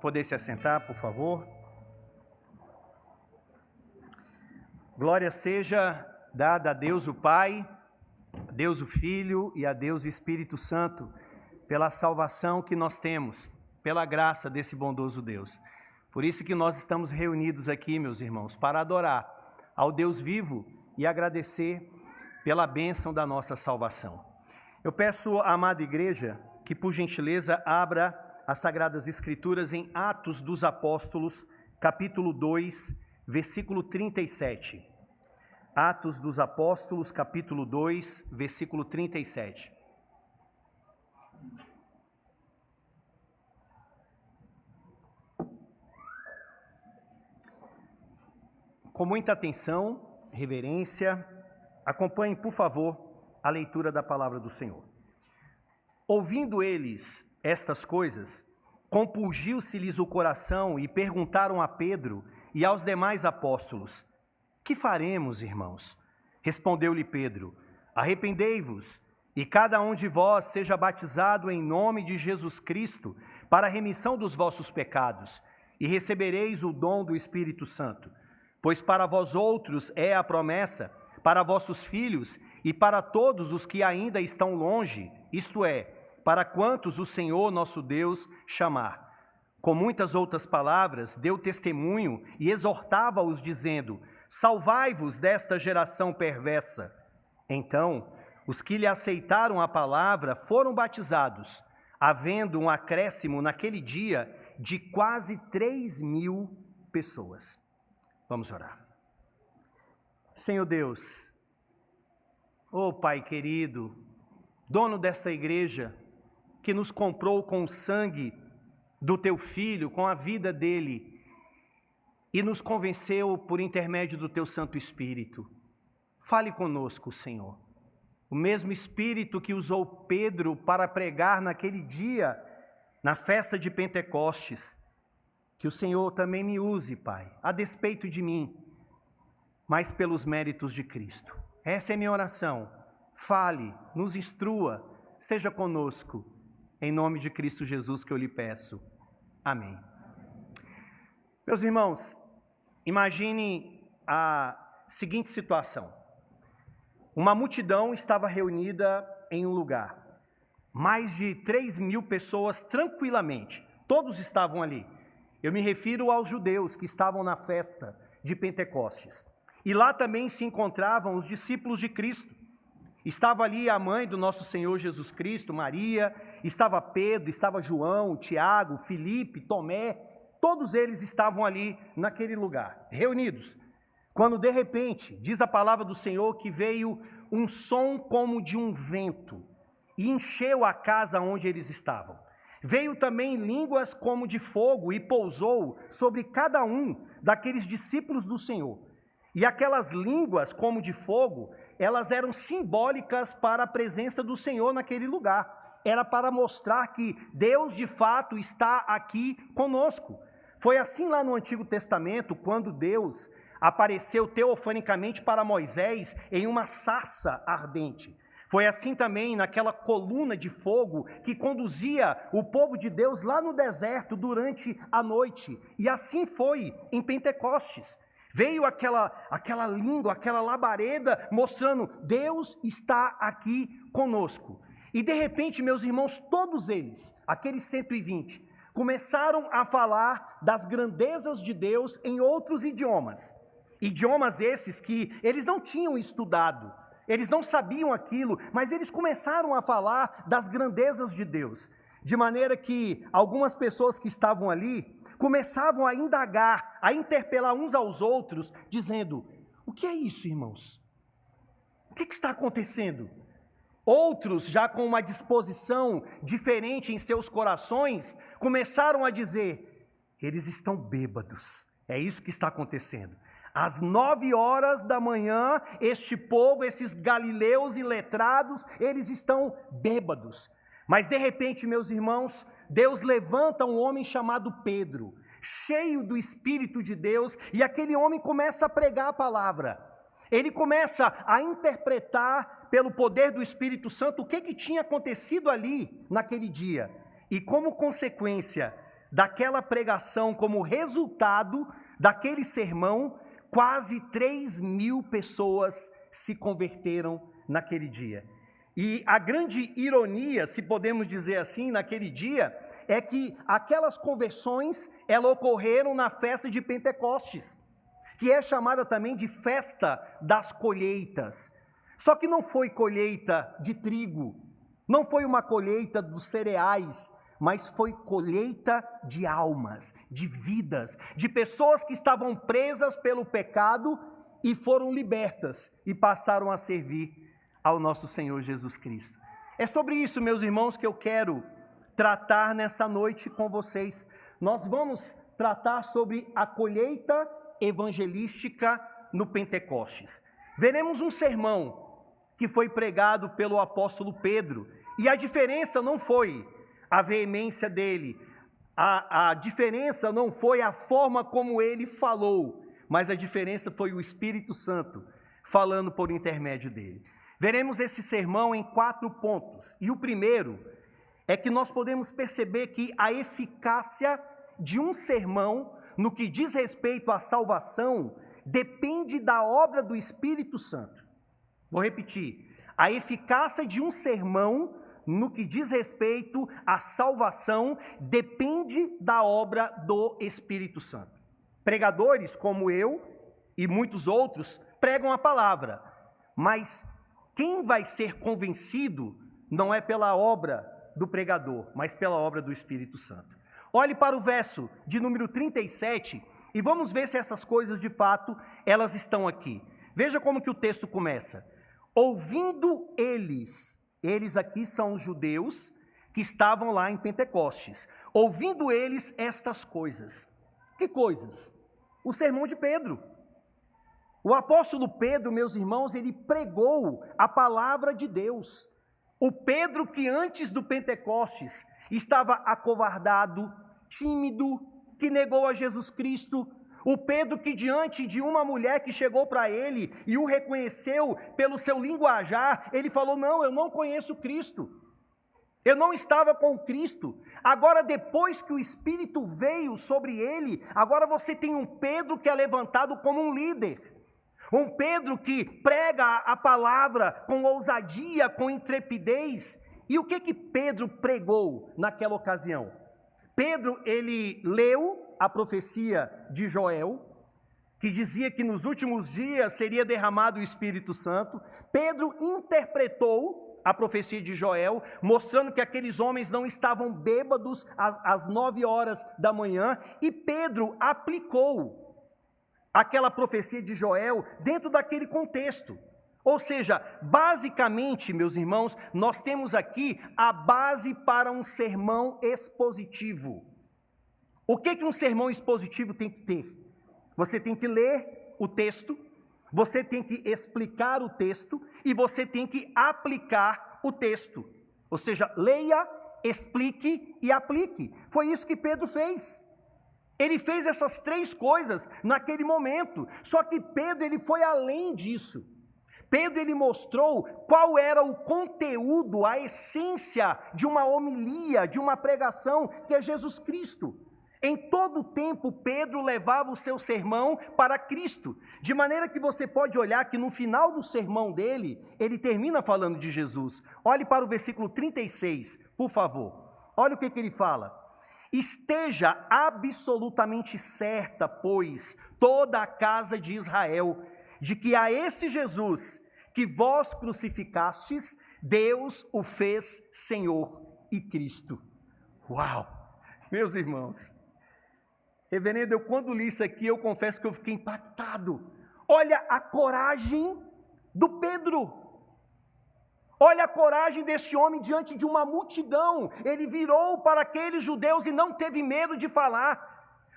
poder se assentar, por favor. Glória seja dada a Deus o Pai, a Deus o Filho e a Deus o Espírito Santo, pela salvação que nós temos, pela graça desse bondoso Deus. Por isso que nós estamos reunidos aqui, meus irmãos, para adorar ao Deus vivo e agradecer pela bênção da nossa salvação. Eu peço amada igreja que, por gentileza, abra as Sagradas Escrituras em Atos dos Apóstolos, capítulo 2, versículo 37. Atos dos Apóstolos, capítulo 2, versículo 37. Com muita atenção, reverência, acompanhem, por favor, a leitura da palavra do Senhor. Ouvindo eles estas coisas, compungiu-se-lhes o coração e perguntaram a Pedro e aos demais apóstolos: Que faremos, irmãos? Respondeu-lhe Pedro: Arrependei-vos e cada um de vós seja batizado em nome de Jesus Cristo para a remissão dos vossos pecados, e recebereis o dom do Espírito Santo. Pois para vós outros é a promessa, para vossos filhos e para todos os que ainda estão longe, isto é, para quantos o Senhor nosso Deus chamar. Com muitas outras palavras, deu testemunho e exortava-os, dizendo: Salvai-vos desta geração perversa. Então, os que lhe aceitaram a palavra foram batizados, havendo um acréscimo naquele dia de quase três mil pessoas. Vamos orar. Senhor Deus, ó oh Pai querido, dono desta igreja, que nos comprou com o sangue do teu filho, com a vida dele, e nos convenceu por intermédio do teu Santo Espírito. Fale conosco, Senhor. O mesmo Espírito que usou Pedro para pregar naquele dia, na festa de Pentecostes, que o Senhor também me use, Pai, a despeito de mim, mas pelos méritos de Cristo. Essa é minha oração. Fale, nos instrua, seja conosco em nome de Cristo Jesus que eu lhe peço. Amém. Meus irmãos, imagine a seguinte situação: uma multidão estava reunida em um lugar, mais de 3 mil pessoas tranquilamente, todos estavam ali. Eu me refiro aos judeus que estavam na festa de Pentecostes. E lá também se encontravam os discípulos de Cristo. Estava ali a mãe do nosso Senhor Jesus Cristo, Maria, estava Pedro, estava João, Tiago, Felipe, Tomé, todos eles estavam ali naquele lugar, reunidos. Quando de repente, diz a palavra do Senhor que veio um som como de um vento e encheu a casa onde eles estavam. Veio também línguas como de fogo e pousou sobre cada um daqueles discípulos do Senhor. E aquelas línguas como de fogo, elas eram simbólicas para a presença do Senhor naquele lugar era para mostrar que Deus de fato está aqui conosco. Foi assim lá no Antigo Testamento, quando Deus apareceu teofanicamente para Moisés em uma sarça ardente. Foi assim também naquela coluna de fogo que conduzia o povo de Deus lá no deserto durante a noite. E assim foi em Pentecostes. Veio aquela, aquela língua, aquela labareda mostrando: Deus está aqui conosco. E de repente, meus irmãos, todos eles, aqueles 120, começaram a falar das grandezas de Deus em outros idiomas. Idiomas esses que eles não tinham estudado, eles não sabiam aquilo, mas eles começaram a falar das grandezas de Deus. De maneira que algumas pessoas que estavam ali começavam a indagar, a interpelar uns aos outros, dizendo: O que é isso, irmãos? O que, que está acontecendo? Outros, já com uma disposição diferente em seus corações, começaram a dizer: eles estão bêbados. É isso que está acontecendo. Às nove horas da manhã, este povo, esses galileus e letrados, eles estão bêbados. Mas de repente, meus irmãos, Deus levanta um homem chamado Pedro, cheio do Espírito de Deus, e aquele homem começa a pregar a palavra. Ele começa a interpretar pelo poder do Espírito Santo, o que, que tinha acontecido ali naquele dia. E como consequência, daquela pregação, como resultado daquele sermão, quase 3 mil pessoas se converteram naquele dia. E a grande ironia, se podemos dizer assim, naquele dia, é que aquelas conversões, elas ocorreram na festa de Pentecostes, que é chamada também de festa das colheitas. Só que não foi colheita de trigo, não foi uma colheita dos cereais, mas foi colheita de almas, de vidas, de pessoas que estavam presas pelo pecado e foram libertas e passaram a servir ao nosso Senhor Jesus Cristo. É sobre isso, meus irmãos, que eu quero tratar nessa noite com vocês. Nós vamos tratar sobre a colheita evangelística no Pentecostes. Veremos um sermão que foi pregado pelo apóstolo Pedro, e a diferença não foi a veemência dele, a, a diferença não foi a forma como ele falou, mas a diferença foi o Espírito Santo falando por intermédio dele. Veremos esse sermão em quatro pontos, e o primeiro é que nós podemos perceber que a eficácia de um sermão no que diz respeito à salvação depende da obra do Espírito Santo. Vou repetir: a eficácia de um sermão no que diz respeito à salvação depende da obra do Espírito Santo. Pregadores como eu e muitos outros pregam a palavra, mas quem vai ser convencido não é pela obra do pregador, mas pela obra do Espírito Santo. Olhe para o verso de número 37 e vamos ver se essas coisas de fato elas estão aqui. Veja como que o texto começa. Ouvindo eles eles aqui são os judeus que estavam lá em Pentecostes, ouvindo eles estas coisas. Que coisas? O sermão de Pedro. O apóstolo Pedro, meus irmãos, ele pregou a palavra de Deus. O Pedro que antes do Pentecostes estava acovardado, tímido, que negou a Jesus Cristo, o Pedro, que diante de uma mulher que chegou para ele e o reconheceu pelo seu linguajar, ele falou: Não, eu não conheço Cristo. Eu não estava com Cristo. Agora, depois que o Espírito veio sobre ele, agora você tem um Pedro que é levantado como um líder. Um Pedro que prega a palavra com ousadia, com intrepidez. E o que que Pedro pregou naquela ocasião? Pedro, ele leu a profecia de Joel, que dizia que nos últimos dias seria derramado o Espírito Santo. Pedro interpretou a profecia de Joel, mostrando que aqueles homens não estavam bêbados às, às nove horas da manhã, e Pedro aplicou aquela profecia de Joel dentro daquele contexto. Ou seja, basicamente, meus irmãos, nós temos aqui a base para um sermão expositivo. O que, que um sermão expositivo tem que ter? Você tem que ler o texto, você tem que explicar o texto e você tem que aplicar o texto. Ou seja, leia, explique e aplique. Foi isso que Pedro fez. Ele fez essas três coisas naquele momento. Só que Pedro ele foi além disso. Pedro ele mostrou qual era o conteúdo, a essência de uma homilia, de uma pregação, que é Jesus Cristo. Em todo o tempo, Pedro levava o seu sermão para Cristo, de maneira que você pode olhar que no final do sermão dele, ele termina falando de Jesus. Olhe para o versículo 36, por favor. Olha o que, que ele fala. Esteja absolutamente certa, pois, toda a casa de Israel, de que a esse Jesus que vós crucificastes, Deus o fez Senhor e Cristo. Uau! Meus irmãos, Reverendo, eu quando li isso aqui, eu confesso que eu fiquei impactado. Olha a coragem do Pedro. Olha a coragem desse homem diante de uma multidão. Ele virou para aqueles judeus e não teve medo de falar: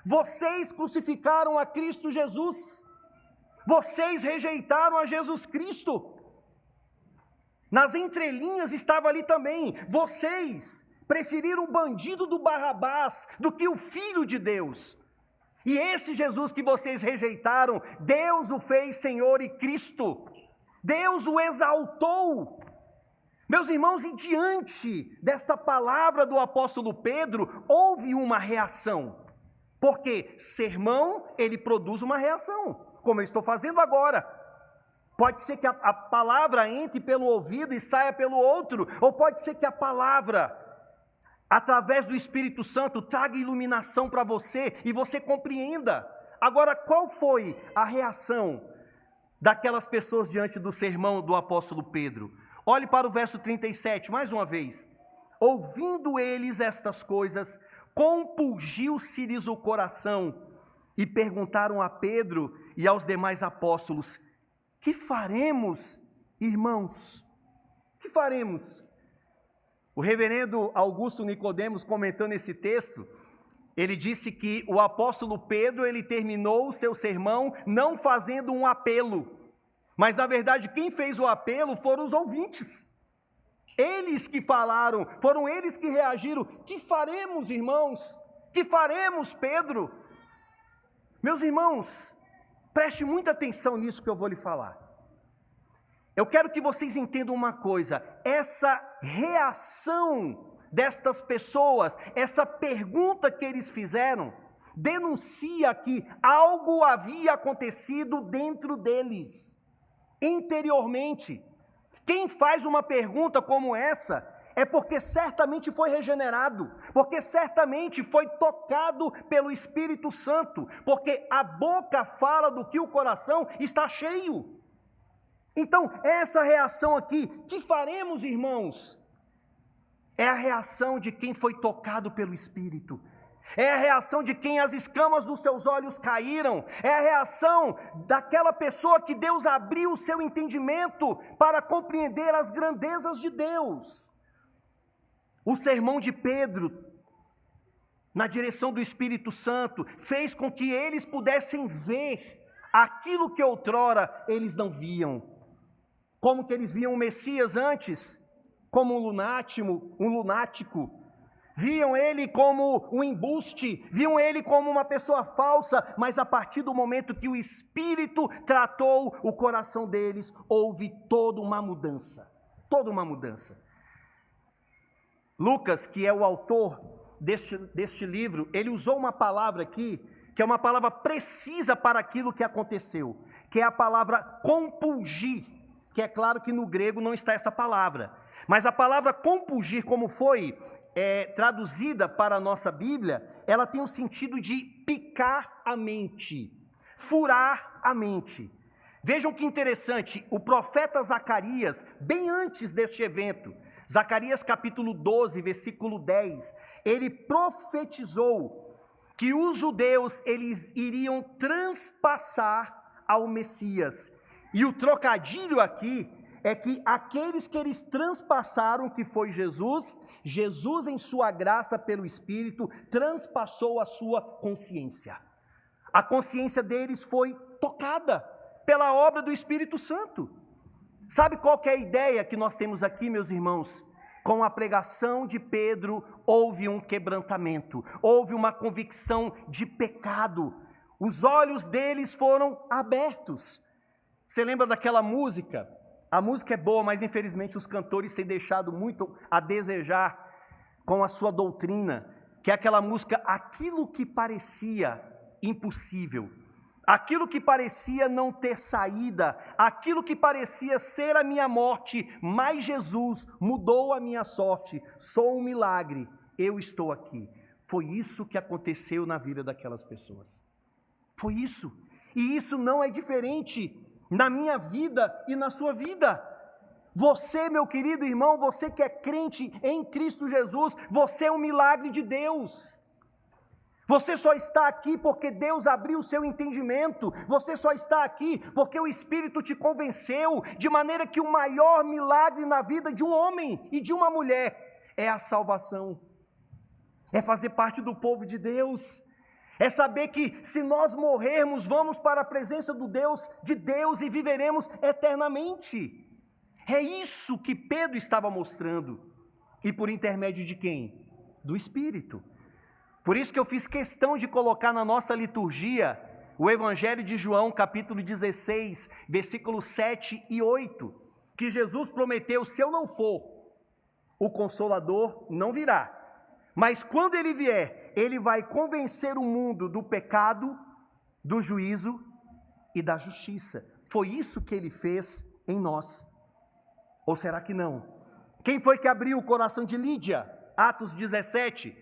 Vocês crucificaram a Cristo Jesus. Vocês rejeitaram a Jesus Cristo. Nas entrelinhas estava ali também: Vocês preferiram o bandido do Barrabás do que o filho de Deus. E esse Jesus que vocês rejeitaram, Deus o fez Senhor e Cristo. Deus o exaltou. Meus irmãos, e diante desta palavra do apóstolo Pedro, houve uma reação. Porque sermão, ele produz uma reação, como eu estou fazendo agora. Pode ser que a, a, palavra entre pelo ouvido e saia pelo outro, ou pode ser que a palavra, através do Espírito Santo, traga iluminação para você e você compreenda. Agora, qual foi a reação daquelas pessoas diante do sermão do apóstolo Pedro? Olhe para o verso 37, mais uma vez. Ouvindo eles estas coisas, compulgiu-se-lhes o coração e perguntaram a Pedro e aos demais apóstolos: Que faremos, irmãos? Que faremos? O reverendo Augusto Nicodemos comentando esse texto, ele disse que o apóstolo Pedro, ele terminou o seu sermão não fazendo um apelo, mas na verdade quem fez o apelo foram os ouvintes. Eles que falaram, foram eles que reagiram. Que faremos, irmãos? Que faremos, Pedro? Meus irmãos, preste muita atenção nisso que eu vou lhe falar. Eu quero que vocês entendam uma coisa: essa reação destas pessoas, essa pergunta que eles fizeram, denuncia que algo havia acontecido dentro deles interiormente. Quem faz uma pergunta como essa é porque certamente foi regenerado, porque certamente foi tocado pelo Espírito Santo, porque a boca fala do que o coração está cheio. Então, essa reação aqui, que faremos, irmãos? É a reação de quem foi tocado pelo Espírito. É a reação de quem as escamas dos seus olhos caíram. É a reação daquela pessoa que Deus abriu o seu entendimento para compreender as grandezas de Deus. O sermão de Pedro, na direção do Espírito Santo, fez com que eles pudessem ver aquilo que outrora eles não viam. Como que eles viam o Messias antes? Como um lunático, um lunático viam ele como um embuste, viam ele como uma pessoa falsa, mas a partir do momento que o Espírito tratou o coração deles, houve toda uma mudança. Toda uma mudança. Lucas, que é o autor deste, deste livro, ele usou uma palavra aqui, que é uma palavra precisa para aquilo que aconteceu, que é a palavra compulgir, que é claro que no grego não está essa palavra. Mas a palavra compulgir, como foi é, traduzida para a nossa Bíblia, ela tem o sentido de picar a mente, furar a mente. Vejam que interessante, o profeta Zacarias, bem antes deste evento, Zacarias capítulo 12, versículo 10, ele profetizou que os judeus eles iriam transpassar ao Messias. E o trocadilho aqui é que aqueles que eles transpassaram, que foi Jesus, Jesus, em sua graça pelo Espírito, transpassou a sua consciência. A consciência deles foi tocada pela obra do Espírito Santo. Sabe qual é a ideia que nós temos aqui, meus irmãos? Com a pregação de Pedro, houve um quebrantamento, houve uma convicção de pecado. Os olhos deles foram abertos. Você lembra daquela música? A música é boa, mas infelizmente os cantores têm deixado muito a desejar com a sua doutrina, que é aquela música Aquilo que parecia impossível, aquilo que parecia não ter saída, aquilo que parecia ser a minha morte, mas Jesus mudou a minha sorte. Sou um milagre, eu estou aqui. Foi isso que aconteceu na vida daquelas pessoas. Foi isso. E isso não é diferente na minha vida e na sua vida. Você, meu querido irmão, você que é crente em Cristo Jesus, você é um milagre de Deus. Você só está aqui porque Deus abriu o seu entendimento. Você só está aqui porque o Espírito te convenceu, de maneira que o maior milagre na vida de um homem e de uma mulher é a salvação. É fazer parte do povo de Deus é saber que se nós morrermos, vamos para a presença do Deus, de Deus e viveremos eternamente. É isso que Pedro estava mostrando. E por intermédio de quem? Do Espírito. Por isso que eu fiz questão de colocar na nossa liturgia o Evangelho de João, capítulo 16, versículos 7 e 8, que Jesus prometeu: se eu não for, o consolador não virá. Mas quando ele vier, ele vai convencer o mundo do pecado, do juízo e da justiça. Foi isso que ele fez em nós. Ou será que não? Quem foi que abriu o coração de Lídia? Atos 17.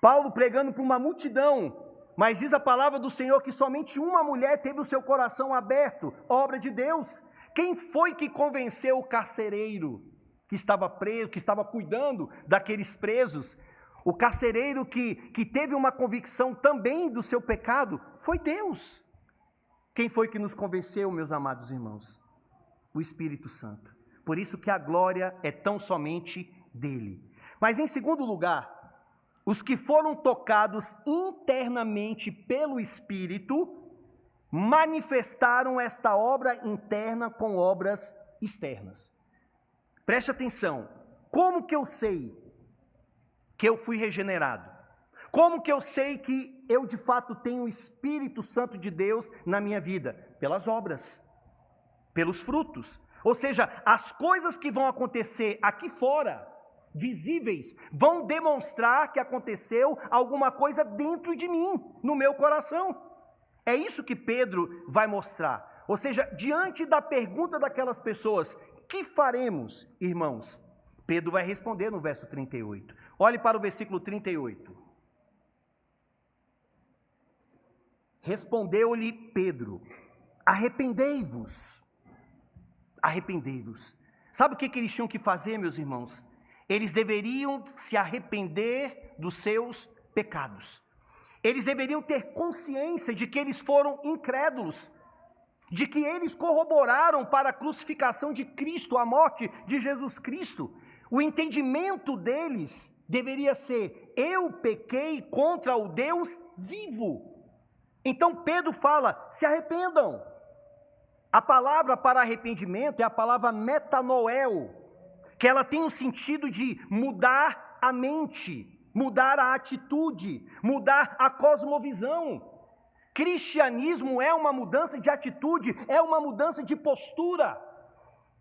Paulo pregando para uma multidão, mas diz a palavra do Senhor que somente uma mulher teve o seu coração aberto, obra de Deus. Quem foi que convenceu o carcereiro que estava preso, que estava cuidando daqueles presos? O carcereiro que, que teve uma convicção também do seu pecado foi Deus. Quem foi que nos convenceu, meus amados irmãos? O Espírito Santo. Por isso que a glória é tão somente dele. Mas em segundo lugar, os que foram tocados internamente pelo Espírito manifestaram esta obra interna com obras externas. Preste atenção. Como que eu sei que eu fui regenerado? Como que eu sei que eu de fato tenho o Espírito Santo de Deus na minha vida? Pelas obras, pelos frutos. Ou seja, as coisas que vão acontecer aqui fora, visíveis, vão demonstrar que aconteceu alguma coisa dentro de mim, no meu coração. É isso que Pedro vai mostrar. Ou seja, diante da pergunta daquelas pessoas, que faremos, irmãos? Pedro vai responder no verso 38. Olhe para o versículo 38. Respondeu-lhe Pedro: Arrependei-vos arrependei-vos. Sabe o que, que eles tinham que fazer, meus irmãos? Eles deveriam se arrepender dos seus pecados. Eles deveriam ter consciência de que eles foram incrédulos, de que eles corroboraram para a crucificação de Cristo, a morte de Jesus Cristo. O entendimento deles deveria ser: eu pequei contra o Deus vivo. Então Pedro fala: se arrependam. A palavra para arrependimento é a palavra metanoel, que ela tem o sentido de mudar a mente, mudar a atitude, mudar a cosmovisão. Cristianismo é uma mudança de atitude, é uma mudança de postura.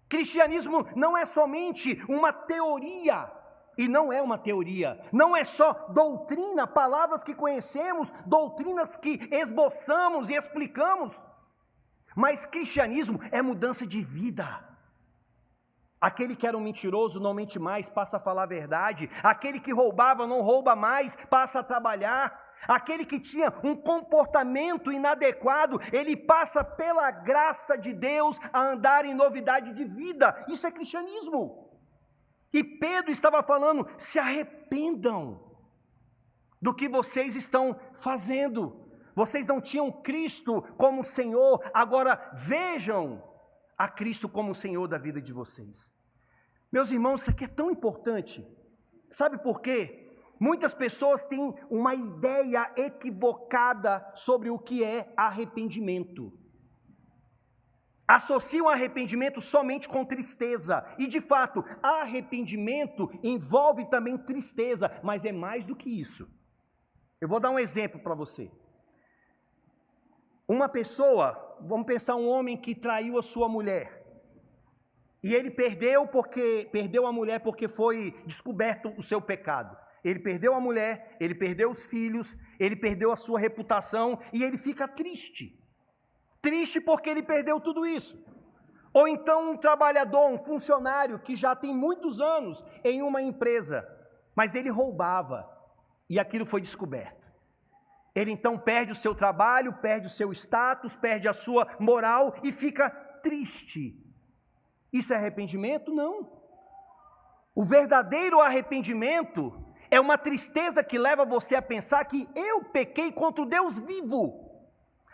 Cristianismo não é somente uma teoria, e não é uma teoria, não é só doutrina, palavras que conhecemos, doutrinas que esboçamos e explicamos. Mas cristianismo é mudança de vida. Aquele que era um mentiroso não mente mais, passa a falar a verdade. Aquele que roubava não rouba mais, passa a trabalhar. Aquele que tinha um comportamento inadequado, ele passa pela graça de Deus a andar em novidade de vida. Isso é cristianismo. E Pedro estava falando: se arrependam do que vocês estão fazendo. Vocês não tinham Cristo como Senhor, agora vejam a Cristo como Senhor da vida de vocês. Meus irmãos, isso aqui é tão importante. Sabe por quê? Muitas pessoas têm uma ideia equivocada sobre o que é arrependimento. Associam arrependimento somente com tristeza. E de fato, arrependimento envolve também tristeza, mas é mais do que isso. Eu vou dar um exemplo para você. Uma pessoa, vamos pensar um homem que traiu a sua mulher. E ele perdeu porque perdeu a mulher porque foi descoberto o seu pecado. Ele perdeu a mulher, ele perdeu os filhos, ele perdeu a sua reputação e ele fica triste. Triste porque ele perdeu tudo isso. Ou então um trabalhador, um funcionário que já tem muitos anos em uma empresa, mas ele roubava e aquilo foi descoberto. Ele então perde o seu trabalho, perde o seu status, perde a sua moral e fica triste. Isso é arrependimento? Não. O verdadeiro arrependimento é uma tristeza que leva você a pensar que eu pequei contra o Deus vivo.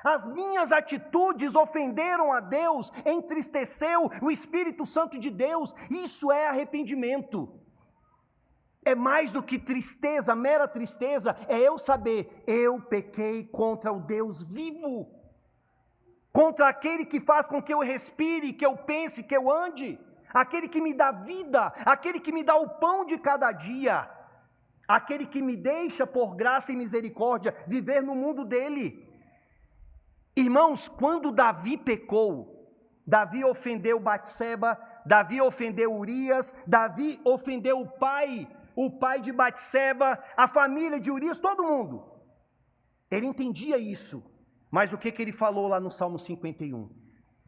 As minhas atitudes ofenderam a Deus, entristeceu o Espírito Santo de Deus. Isso é arrependimento é mais do que tristeza, mera tristeza, é eu saber, eu pequei contra o Deus vivo, contra aquele que faz com que eu respire, que eu pense, que eu ande, aquele que me dá vida, aquele que me dá o pão de cada dia, aquele que me deixa por graça e misericórdia viver no mundo dele. Irmãos, quando Davi pecou, Davi ofendeu Batseba, Davi ofendeu Urias, Davi ofendeu o pai, o pai de Batseba, a família de Urias, todo mundo. Ele entendia isso. Mas o que, que ele falou lá no Salmo 51?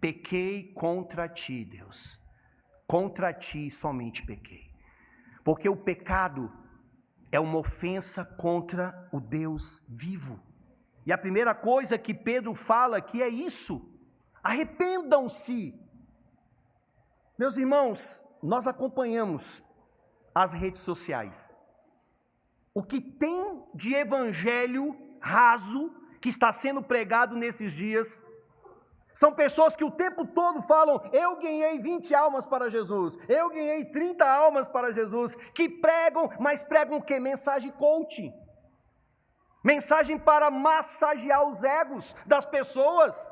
Pequei contra ti, Deus. Contra ti somente pequei. Porque o pecado é uma ofensa contra o Deus vivo. E a primeira coisa que Pedro fala aqui é isso: arrependam-se. Meus irmãos, nós acompanhamos as redes sociais. O que tem de evangelho raso que está sendo pregado nesses dias são pessoas que o tempo todo falam: Eu ganhei 20 almas para Jesus, eu ganhei 30 almas para Jesus, que pregam, mas pregam que? Mensagem coaching. Mensagem para massagear os egos das pessoas.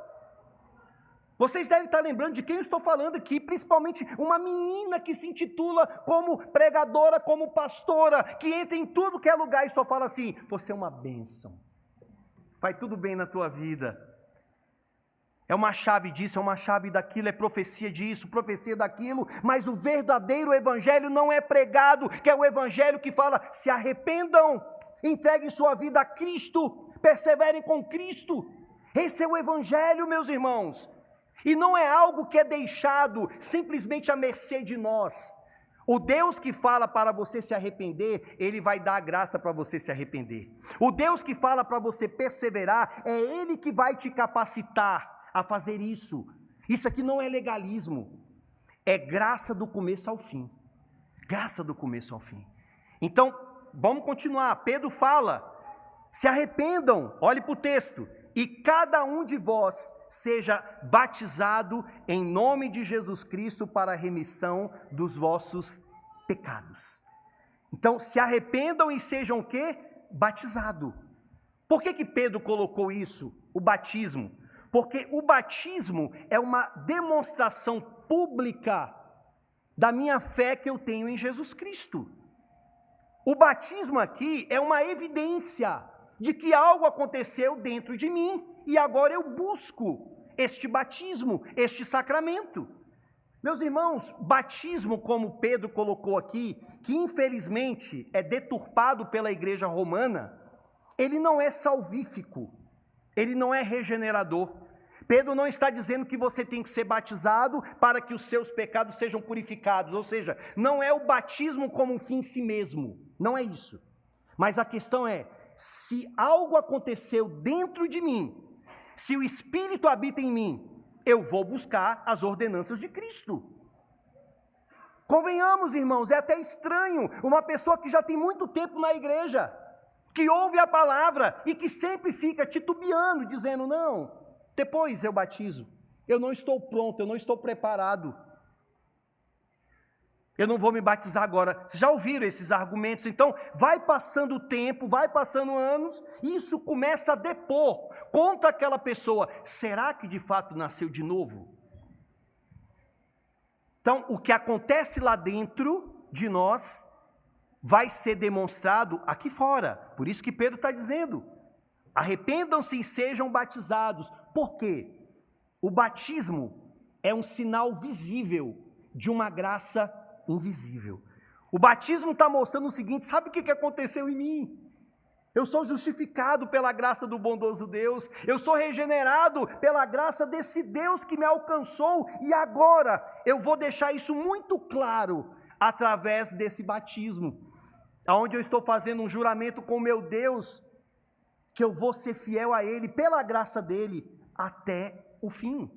Vocês devem estar lembrando de quem eu estou falando aqui, principalmente uma menina que se intitula como pregadora, como pastora, que entra em tudo que é lugar e só fala assim: Você é uma bênção, vai tudo bem na tua vida. É uma chave disso, é uma chave daquilo, é profecia disso, profecia daquilo, mas o verdadeiro evangelho não é pregado, que é o evangelho que fala: se arrependam, entreguem sua vida a Cristo, perseverem com Cristo. Esse é o evangelho, meus irmãos. E não é algo que é deixado simplesmente à mercê de nós. O Deus que fala para você se arrepender, Ele vai dar a graça para você se arrepender. O Deus que fala para você perseverar, é Ele que vai te capacitar a fazer isso. Isso aqui não é legalismo, é graça do começo ao fim. Graça do começo ao fim. Então, vamos continuar. Pedro fala: se arrependam, olhe para o texto, e cada um de vós seja batizado em nome de Jesus Cristo para a remissão dos vossos pecados. Então, se arrependam e sejam o quê? Batizado. Por que que Pedro colocou isso? O batismo. Porque o batismo é uma demonstração pública da minha fé que eu tenho em Jesus Cristo. O batismo aqui é uma evidência de que algo aconteceu dentro de mim e agora eu busco este batismo, este sacramento. Meus irmãos, batismo, como Pedro colocou aqui, que infelizmente é deturpado pela igreja romana, ele não é salvífico, ele não é regenerador. Pedro não está dizendo que você tem que ser batizado para que os seus pecados sejam purificados, ou seja, não é o batismo como um fim em si mesmo, não é isso. Mas a questão é: se algo aconteceu dentro de mim, se o Espírito habita em mim, eu vou buscar as ordenanças de Cristo. Convenhamos, irmãos, é até estranho uma pessoa que já tem muito tempo na igreja, que ouve a palavra e que sempre fica titubeando, dizendo: não, depois eu batizo. Eu não estou pronto, eu não estou preparado. Eu não vou me batizar agora. Vocês já ouviram esses argumentos? Então, vai passando o tempo, vai passando anos, e isso começa a depor contra aquela pessoa. Será que de fato nasceu de novo? Então, o que acontece lá dentro de nós vai ser demonstrado aqui fora. Por isso que Pedro está dizendo: arrependam-se e sejam batizados, por quê? O batismo é um sinal visível de uma graça invisível. O batismo está mostrando o seguinte: sabe o que aconteceu em mim? Eu sou justificado pela graça do bondoso Deus, eu sou regenerado pela graça desse Deus que me alcançou, e agora eu vou deixar isso muito claro através desse batismo, onde eu estou fazendo um juramento com meu Deus, que eu vou ser fiel a Ele, pela graça dEle, até o fim.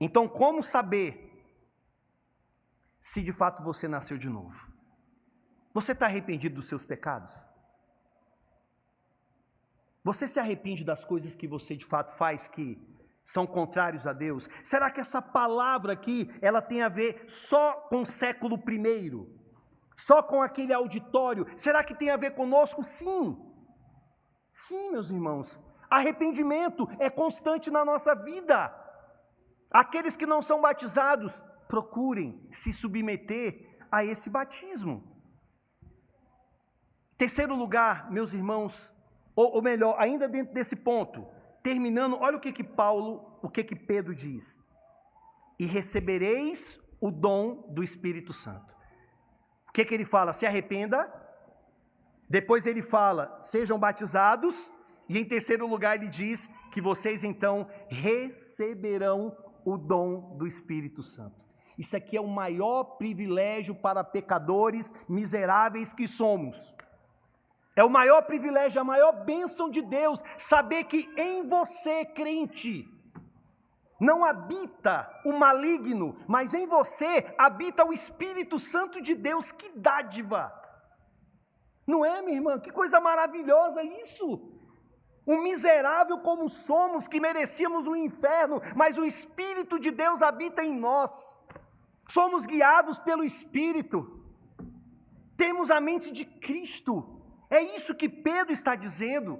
Então, como saber se de fato você nasceu de novo? Você está arrependido dos seus pecados? Você se arrepende das coisas que você de fato faz que são contrários a Deus? Será que essa palavra aqui, ela tem a ver só com o século primeiro? Só com aquele auditório? Será que tem a ver conosco? Sim. Sim, meus irmãos. Arrependimento é constante na nossa vida. Aqueles que não são batizados, procurem se submeter a esse batismo. Terceiro lugar, meus irmãos, ou, ou melhor, ainda dentro desse ponto, terminando, olha o que que Paulo, o que que Pedro diz: "E recebereis o dom do Espírito Santo. O que, que ele fala? Se arrependa. Depois ele fala, sejam batizados. E em terceiro lugar, ele diz que vocês então receberão o dom do Espírito Santo. Isso aqui é o maior privilégio para pecadores miseráveis que somos. É o maior privilégio, a maior bênção de Deus, saber que em você, crente, não habita o maligno, mas em você habita o Espírito Santo de Deus. Que dádiva! Não é, minha irmã? Que coisa maravilhosa isso! Um miserável como somos, que merecíamos o inferno, mas o Espírito de Deus habita em nós. Somos guiados pelo Espírito. Temos a mente de Cristo. É isso que Pedro está dizendo.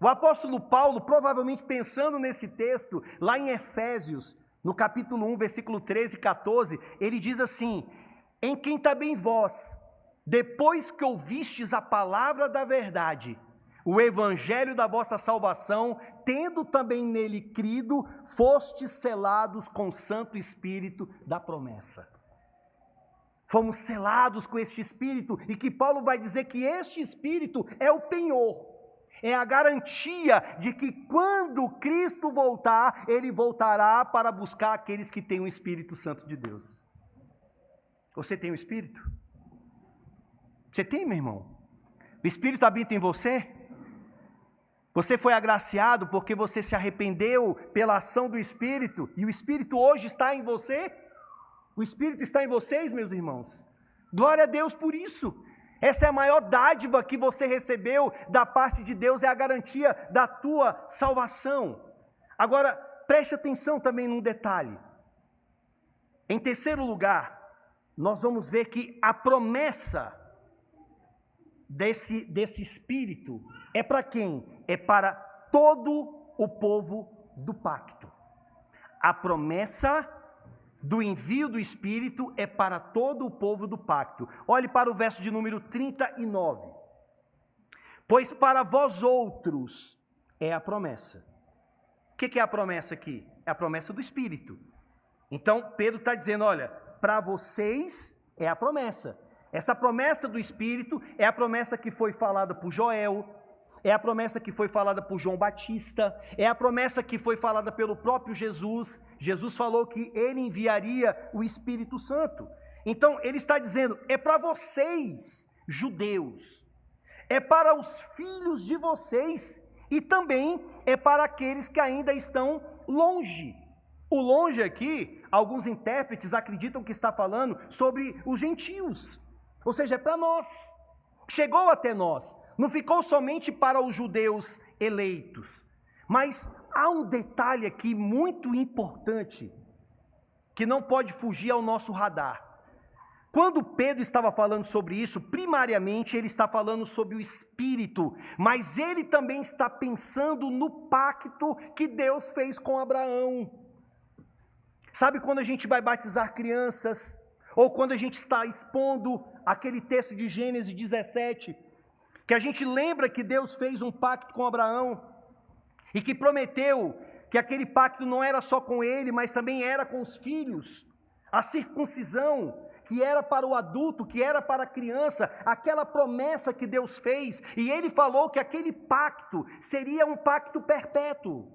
O apóstolo Paulo, provavelmente pensando nesse texto, lá em Efésios, no capítulo 1, versículo 13 e 14, ele diz assim: Em quem também vós, depois que ouvistes a palavra da verdade, o evangelho da vossa salvação, tendo também nele crido, fostes selados com o Santo Espírito da promessa. Fomos selados com este Espírito, e que Paulo vai dizer que este Espírito é o penhor, é a garantia de que quando Cristo voltar, ele voltará para buscar aqueles que têm o Espírito Santo de Deus. Você tem o Espírito? Você tem, meu irmão? O Espírito habita em você? Você foi agraciado porque você se arrependeu pela ação do Espírito e o Espírito hoje está em você? O Espírito está em vocês, meus irmãos. Glória a Deus por isso. Essa é a maior dádiva que você recebeu da parte de Deus, é a garantia da tua salvação. Agora, preste atenção também num detalhe. Em terceiro lugar, nós vamos ver que a promessa desse, desse Espírito é para quem? é para todo o povo do pacto. A promessa do envio do Espírito é para todo o povo do pacto. Olhe para o verso de número 39. Pois para vós outros é a promessa. O que é a promessa aqui? É a promessa do Espírito. Então Pedro está dizendo: olha, para vocês é a promessa. Essa promessa do Espírito é a promessa que foi falada por Joel, é a promessa que foi falada por João Batista, é a promessa que foi falada pelo próprio Jesus. Jesus falou que ele enviaria o Espírito Santo. Então, ele está dizendo: é para vocês, judeus, é para os filhos de vocês e também é para aqueles que ainda estão longe. O longe aqui, alguns intérpretes acreditam que está falando sobre os gentios, ou seja, é para nós. Chegou até nós, não ficou somente para os judeus eleitos, mas há um detalhe aqui muito importante que não pode fugir ao nosso radar. Quando Pedro estava falando sobre isso, primariamente ele está falando sobre o Espírito, mas ele também está pensando no pacto que Deus fez com Abraão. Sabe quando a gente vai batizar crianças, ou quando a gente está expondo aquele texto de Gênesis 17, que a gente lembra que Deus fez um pacto com Abraão e que prometeu que aquele pacto não era só com ele, mas também era com os filhos. A circuncisão, que era para o adulto, que era para a criança, aquela promessa que Deus fez, e ele falou que aquele pacto seria um pacto perpétuo.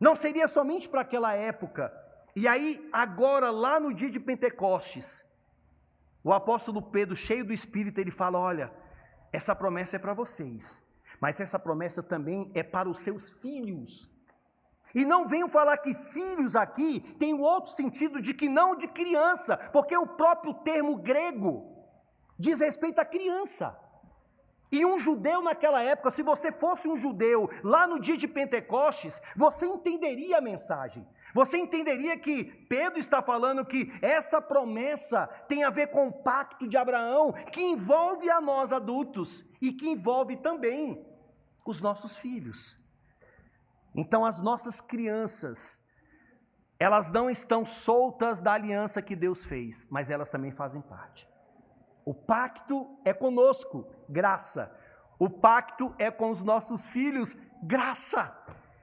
Não seria somente para aquela época. E aí, agora, lá no dia de Pentecostes, o apóstolo Pedro, cheio do Espírito, ele fala: Olha, essa promessa é para vocês, mas essa promessa também é para os seus filhos. E não venham falar que filhos aqui tem o outro sentido de que não de criança, porque o próprio termo grego diz respeito à criança. E um judeu naquela época, se você fosse um judeu lá no dia de Pentecostes, você entenderia a mensagem. Você entenderia que Pedro está falando que essa promessa tem a ver com o pacto de Abraão, que envolve a nós adultos e que envolve também os nossos filhos. Então, as nossas crianças, elas não estão soltas da aliança que Deus fez, mas elas também fazem parte. O pacto é conosco, graça. O pacto é com os nossos filhos, graça.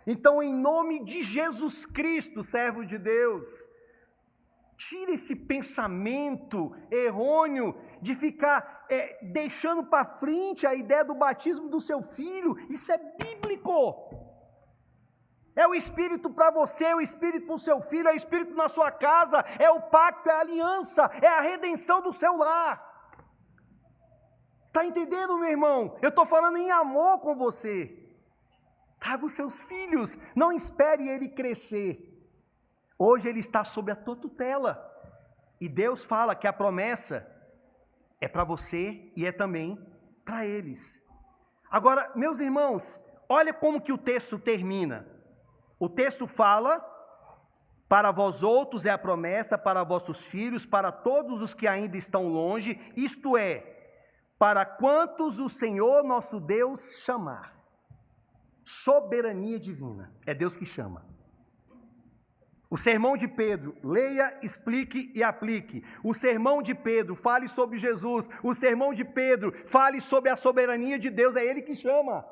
Então, em nome de Jesus Cristo, servo de Deus, Tira esse pensamento errôneo de ficar é, deixando para frente a ideia do batismo do seu filho. Isso é bíblico. É o Espírito para você, é o Espírito para o seu filho, é o Espírito na sua casa, é o pacto, é a aliança, é a redenção do seu lar. Está entendendo, meu irmão? Eu estou falando em amor com você. Traga os seus filhos, não espere ele crescer. Hoje ele está sob a tua tutela. E Deus fala que a promessa é para você e é também para eles. Agora, meus irmãos, olha como que o texto termina. O texto fala: para vós outros é a promessa, para vossos filhos, para todos os que ainda estão longe, isto é, para quantos o Senhor nosso Deus chamar. Soberania divina, é Deus que chama. O sermão de Pedro, leia, explique e aplique. O sermão de Pedro, fale sobre Jesus. O sermão de Pedro, fale sobre a soberania de Deus, é Ele que chama.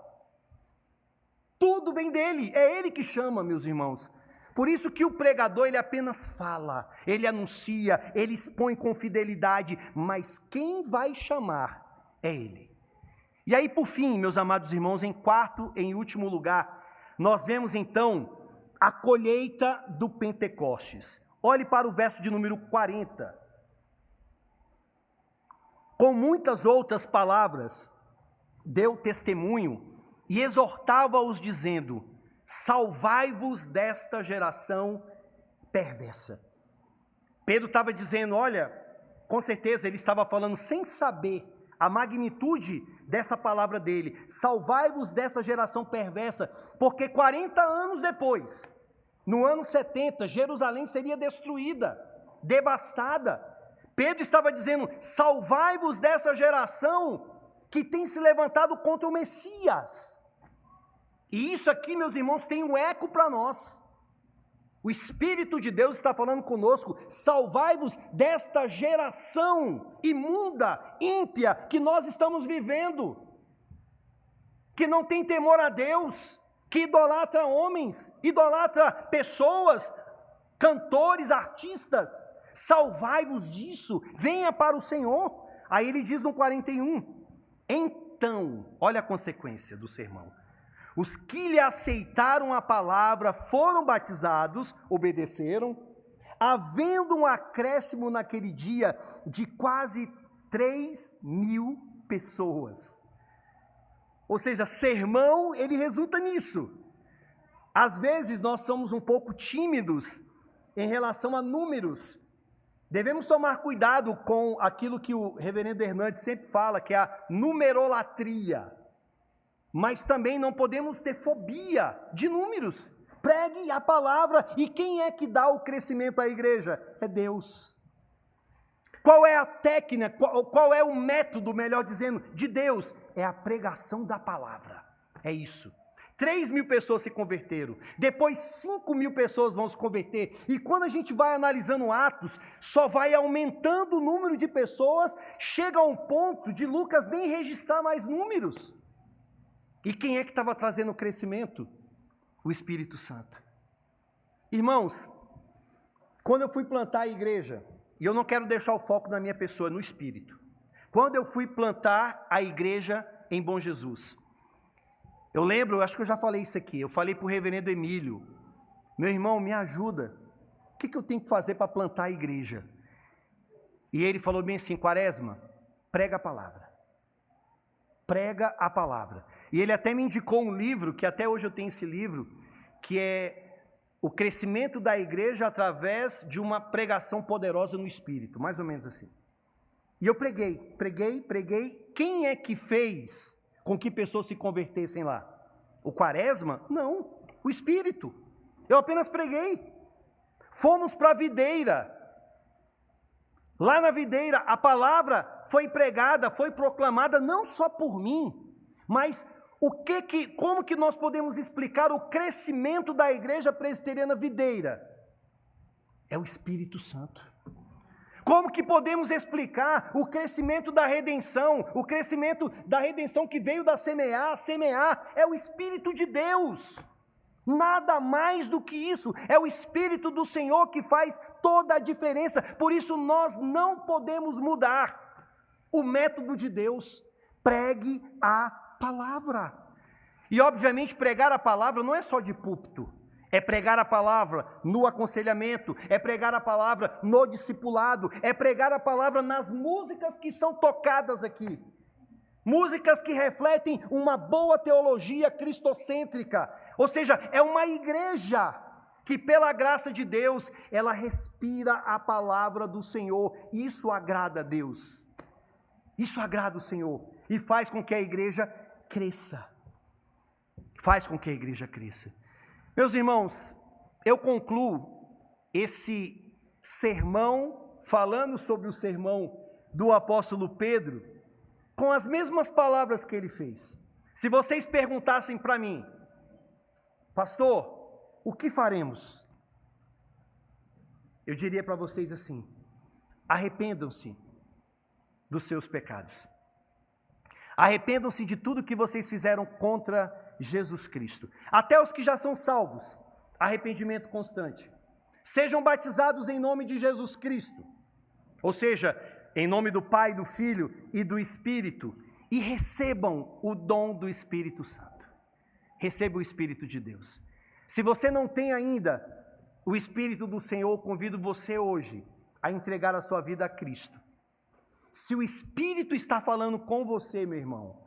Tudo vem dele, é ele que chama, meus irmãos. Por isso que o pregador ele apenas fala, ele anuncia, ele expõe com fidelidade, mas quem vai chamar é ele. E aí, por fim, meus amados irmãos, em quarto, em último lugar, nós vemos então a colheita do Pentecostes. Olhe para o verso de número 40. Com muitas outras palavras, deu testemunho e exortava-os, dizendo: Salvai-vos desta geração perversa. Pedro estava dizendo: Olha, com certeza ele estava falando sem saber a magnitude dessa palavra dele: Salvai-vos dessa geração perversa, porque 40 anos depois, no ano 70, Jerusalém seria destruída, devastada. Pedro estava dizendo: Salvai-vos dessa geração que tem se levantado contra o Messias. E isso aqui, meus irmãos, tem um eco para nós. O Espírito de Deus está falando conosco: salvai-vos desta geração imunda, ímpia que nós estamos vivendo, que não tem temor a Deus, que idolatra homens, idolatra pessoas, cantores, artistas. Salvai-vos disso, venha para o Senhor. Aí ele diz no 41: então, olha a consequência do sermão. Os que lhe aceitaram a palavra foram batizados, obedeceram, havendo um acréscimo naquele dia de quase 3 mil pessoas. Ou seja, sermão, ele resulta nisso. Às vezes nós somos um pouco tímidos em relação a números, Devemos tomar cuidado com aquilo que o reverendo Hernandes sempre fala, que é a numerolatria. Mas também não podemos ter fobia de números. Pregue a palavra e quem é que dá o crescimento à igreja? É Deus. Qual é a técnica, qual, qual é o método, melhor dizendo, de Deus? É a pregação da palavra. É isso. 3 mil pessoas se converteram, depois 5 mil pessoas vão se converter, e quando a gente vai analisando Atos, só vai aumentando o número de pessoas, chega a um ponto de Lucas nem registrar mais números. E quem é que estava trazendo o crescimento? O Espírito Santo. Irmãos, quando eu fui plantar a igreja, e eu não quero deixar o foco na minha pessoa, no Espírito, quando eu fui plantar a igreja em Bom Jesus, eu lembro, acho que eu já falei isso aqui. Eu falei para o reverendo Emílio: meu irmão, me ajuda. O que, que eu tenho que fazer para plantar a igreja? E ele falou bem assim: Quaresma, prega a palavra. Prega a palavra. E ele até me indicou um livro, que até hoje eu tenho esse livro, que é O Crescimento da Igreja através de uma pregação poderosa no Espírito, mais ou menos assim. E eu preguei, preguei, preguei. Quem é que fez com que pessoas se convertessem lá? O quaresma? Não, o Espírito. Eu apenas preguei. Fomos para a videira. Lá na videira, a palavra foi pregada, foi proclamada não só por mim, mas o que que, como que nós podemos explicar o crescimento da igreja presbiteriana videira? É o Espírito Santo. Como que podemos explicar o crescimento da redenção, o crescimento da redenção que veio da semear? Semear é o Espírito de Deus. Nada mais do que isso. É o Espírito do Senhor que faz toda a diferença. Por isso nós não podemos mudar o método de Deus. Pregue a palavra. E obviamente pregar a palavra não é só de púlpito. É pregar a palavra no aconselhamento, é pregar a palavra no discipulado, é pregar a palavra nas músicas que são tocadas aqui. Músicas que refletem uma boa teologia cristocêntrica, ou seja, é uma igreja que, pela graça de Deus, ela respira a palavra do Senhor. Isso agrada a Deus. Isso agrada o Senhor e faz com que a igreja cresça. Faz com que a igreja cresça. Meus irmãos, eu concluo esse sermão, falando sobre o sermão do apóstolo Pedro, com as mesmas palavras que ele fez. Se vocês perguntassem para mim, Pastor, o que faremos? Eu diria para vocês assim: arrependam-se dos seus pecados. Arrependam-se de tudo que vocês fizeram contra Jesus Cristo. Até os que já são salvos, arrependimento constante. Sejam batizados em nome de Jesus Cristo. Ou seja, em nome do Pai, do Filho e do Espírito, e recebam o dom do Espírito Santo receba o Espírito de Deus. Se você não tem ainda o Espírito do Senhor, convido você hoje a entregar a sua vida a Cristo. Se o Espírito está falando com você, meu irmão,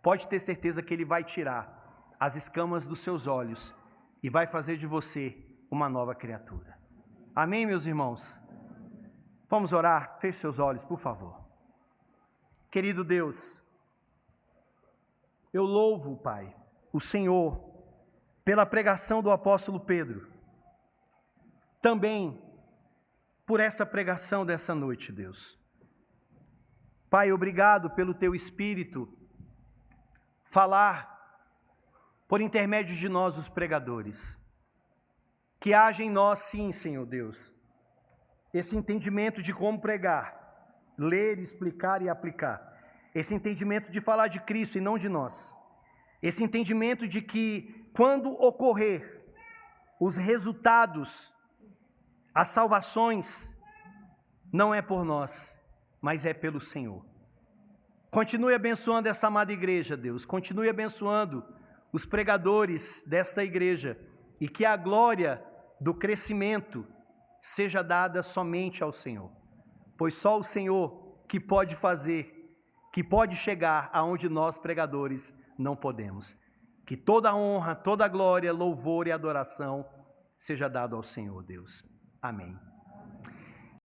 pode ter certeza que Ele vai tirar as escamas dos seus olhos e vai fazer de você uma nova criatura. Amém, meus irmãos? Vamos orar? Feche seus olhos, por favor. Querido Deus, eu louvo, Pai, o Senhor pela pregação do apóstolo Pedro. Também por essa pregação dessa noite, Deus. Pai, obrigado pelo teu espírito falar por intermédio de nós, os pregadores. Que haja em nós, sim, Senhor Deus, esse entendimento de como pregar, ler, explicar e aplicar. Esse entendimento de falar de Cristo e não de nós. Esse entendimento de que quando ocorrer os resultados, as salvações, não é por nós, mas é pelo Senhor. Continue abençoando essa amada igreja, Deus. Continue abençoando os pregadores desta igreja e que a glória do crescimento seja dada somente ao Senhor. Pois só o Senhor que pode fazer, que pode chegar aonde nós pregadores não podemos. Que toda honra, toda glória, louvor e adoração seja dado ao Senhor Deus. Amém.